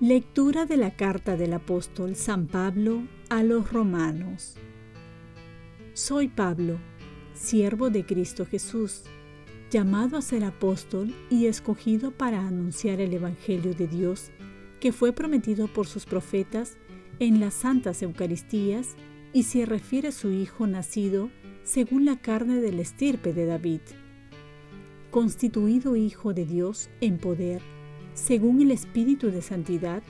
Lectura de la carta del apóstol San Pablo a los romanos. Soy Pablo, siervo de Cristo Jesús, llamado a ser apóstol y escogido para anunciar el Evangelio de Dios que fue prometido por sus profetas en las santas Eucaristías y se refiere a su Hijo nacido según la carne del estirpe de David, constituido Hijo de Dios en poder según el Espíritu de Santidad,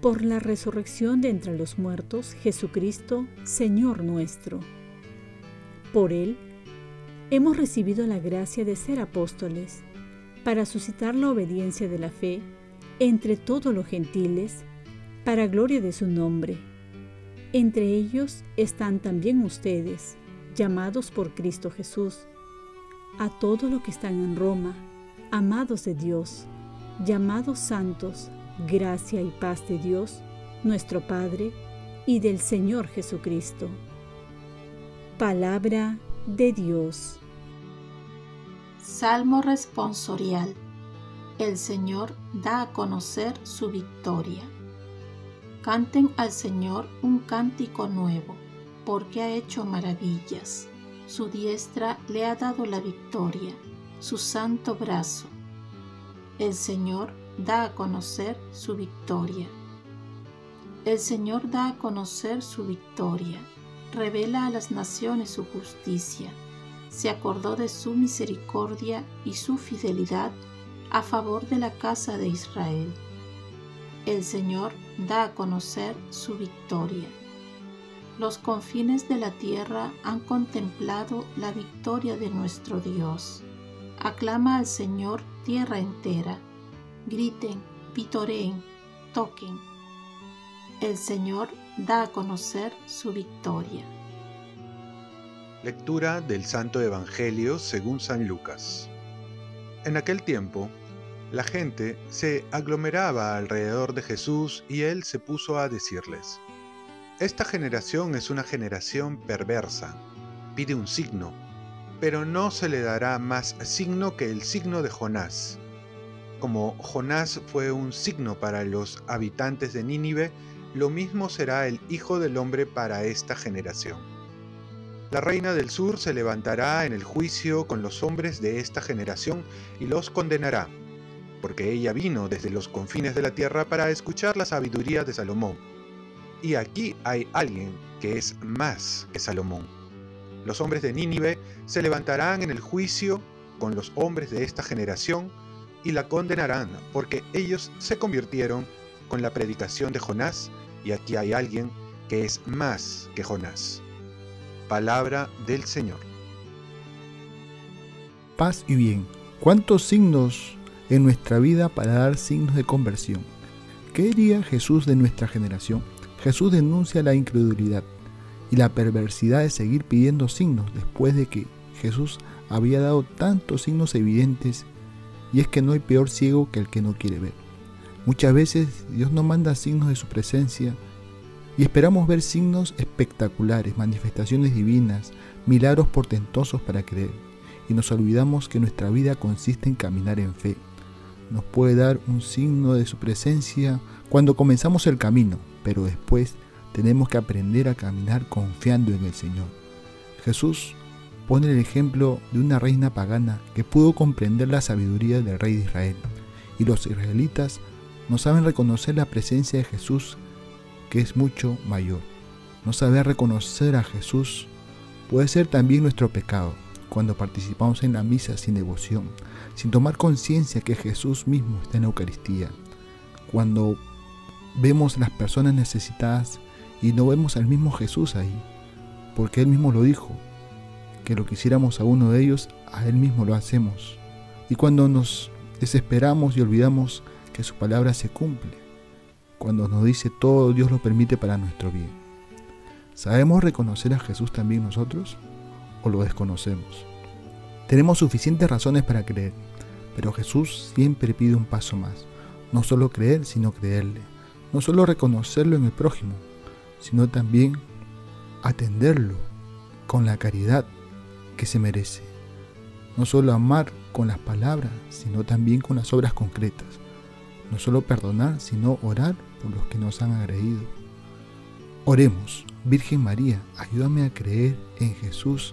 por la resurrección de entre los muertos, Jesucristo, Señor nuestro. Por Él, hemos recibido la gracia de ser apóstoles, para suscitar la obediencia de la fe entre todos los gentiles, para gloria de su nombre. Entre ellos están también ustedes, llamados por Cristo Jesús, a todos los que están en Roma, amados de Dios llamados santos, gracia y paz de Dios, nuestro Padre, y del Señor Jesucristo. Palabra de Dios. Salmo responsorial. El Señor da a conocer su victoria. Canten al Señor un cántico nuevo, porque ha hecho maravillas. Su diestra le ha dado la victoria, su santo brazo el Señor da a conocer su victoria. El Señor da a conocer su victoria, revela a las naciones su justicia, se acordó de su misericordia y su fidelidad a favor de la casa de Israel. El Señor da a conocer su victoria. Los confines de la tierra han contemplado la victoria de nuestro Dios. Aclama al Señor tierra entera. Griten, pitoreen, toquen. El Señor da a conocer su victoria. Lectura del Santo Evangelio según San Lucas. En aquel tiempo, la gente se aglomeraba alrededor de Jesús y él se puso a decirles, Esta generación es una generación perversa, pide un signo pero no se le dará más signo que el signo de Jonás. Como Jonás fue un signo para los habitantes de Nínive, lo mismo será el Hijo del Hombre para esta generación. La reina del sur se levantará en el juicio con los hombres de esta generación y los condenará, porque ella vino desde los confines de la tierra para escuchar la sabiduría de Salomón. Y aquí hay alguien que es más que Salomón. Los hombres de Nínive se levantarán en el juicio con los hombres de esta generación y la condenarán, porque ellos se convirtieron con la predicación de Jonás, y aquí hay alguien que es más que Jonás. Palabra del Señor. Paz y bien. ¿Cuántos signos en nuestra vida para dar signos de conversión? ¿Qué diría Jesús de nuestra generación? Jesús denuncia la incredulidad y la perversidad de seguir pidiendo signos después de que Jesús había dado tantos signos evidentes y es que no hay peor ciego que el que no quiere ver. Muchas veces Dios nos manda signos de su presencia y esperamos ver signos espectaculares, manifestaciones divinas, milagros portentosos para creer. Y nos olvidamos que nuestra vida consiste en caminar en fe. Nos puede dar un signo de su presencia cuando comenzamos el camino, pero después tenemos que aprender a caminar confiando en el Señor. Jesús pone el ejemplo de una reina pagana que pudo comprender la sabiduría del rey de Israel, y los israelitas no saben reconocer la presencia de Jesús, que es mucho mayor. No saber reconocer a Jesús puede ser también nuestro pecado, cuando participamos en la misa sin devoción, sin tomar conciencia que Jesús mismo está en la Eucaristía, cuando vemos las personas necesitadas y no vemos al mismo Jesús ahí, porque Él mismo lo dijo, que lo que hiciéramos a uno de ellos, a Él mismo lo hacemos. Y cuando nos desesperamos y olvidamos que su palabra se cumple, cuando nos dice todo Dios lo permite para nuestro bien. ¿Sabemos reconocer a Jesús también nosotros o lo desconocemos? Tenemos suficientes razones para creer, pero Jesús siempre pide un paso más, no solo creer, sino creerle no solo reconocerlo en el prójimo, sino también atenderlo con la caridad que se merece. No solo amar con las palabras, sino también con las obras concretas. No solo perdonar, sino orar por los que nos han agredido. Oremos, Virgen María, ayúdame a creer en Jesús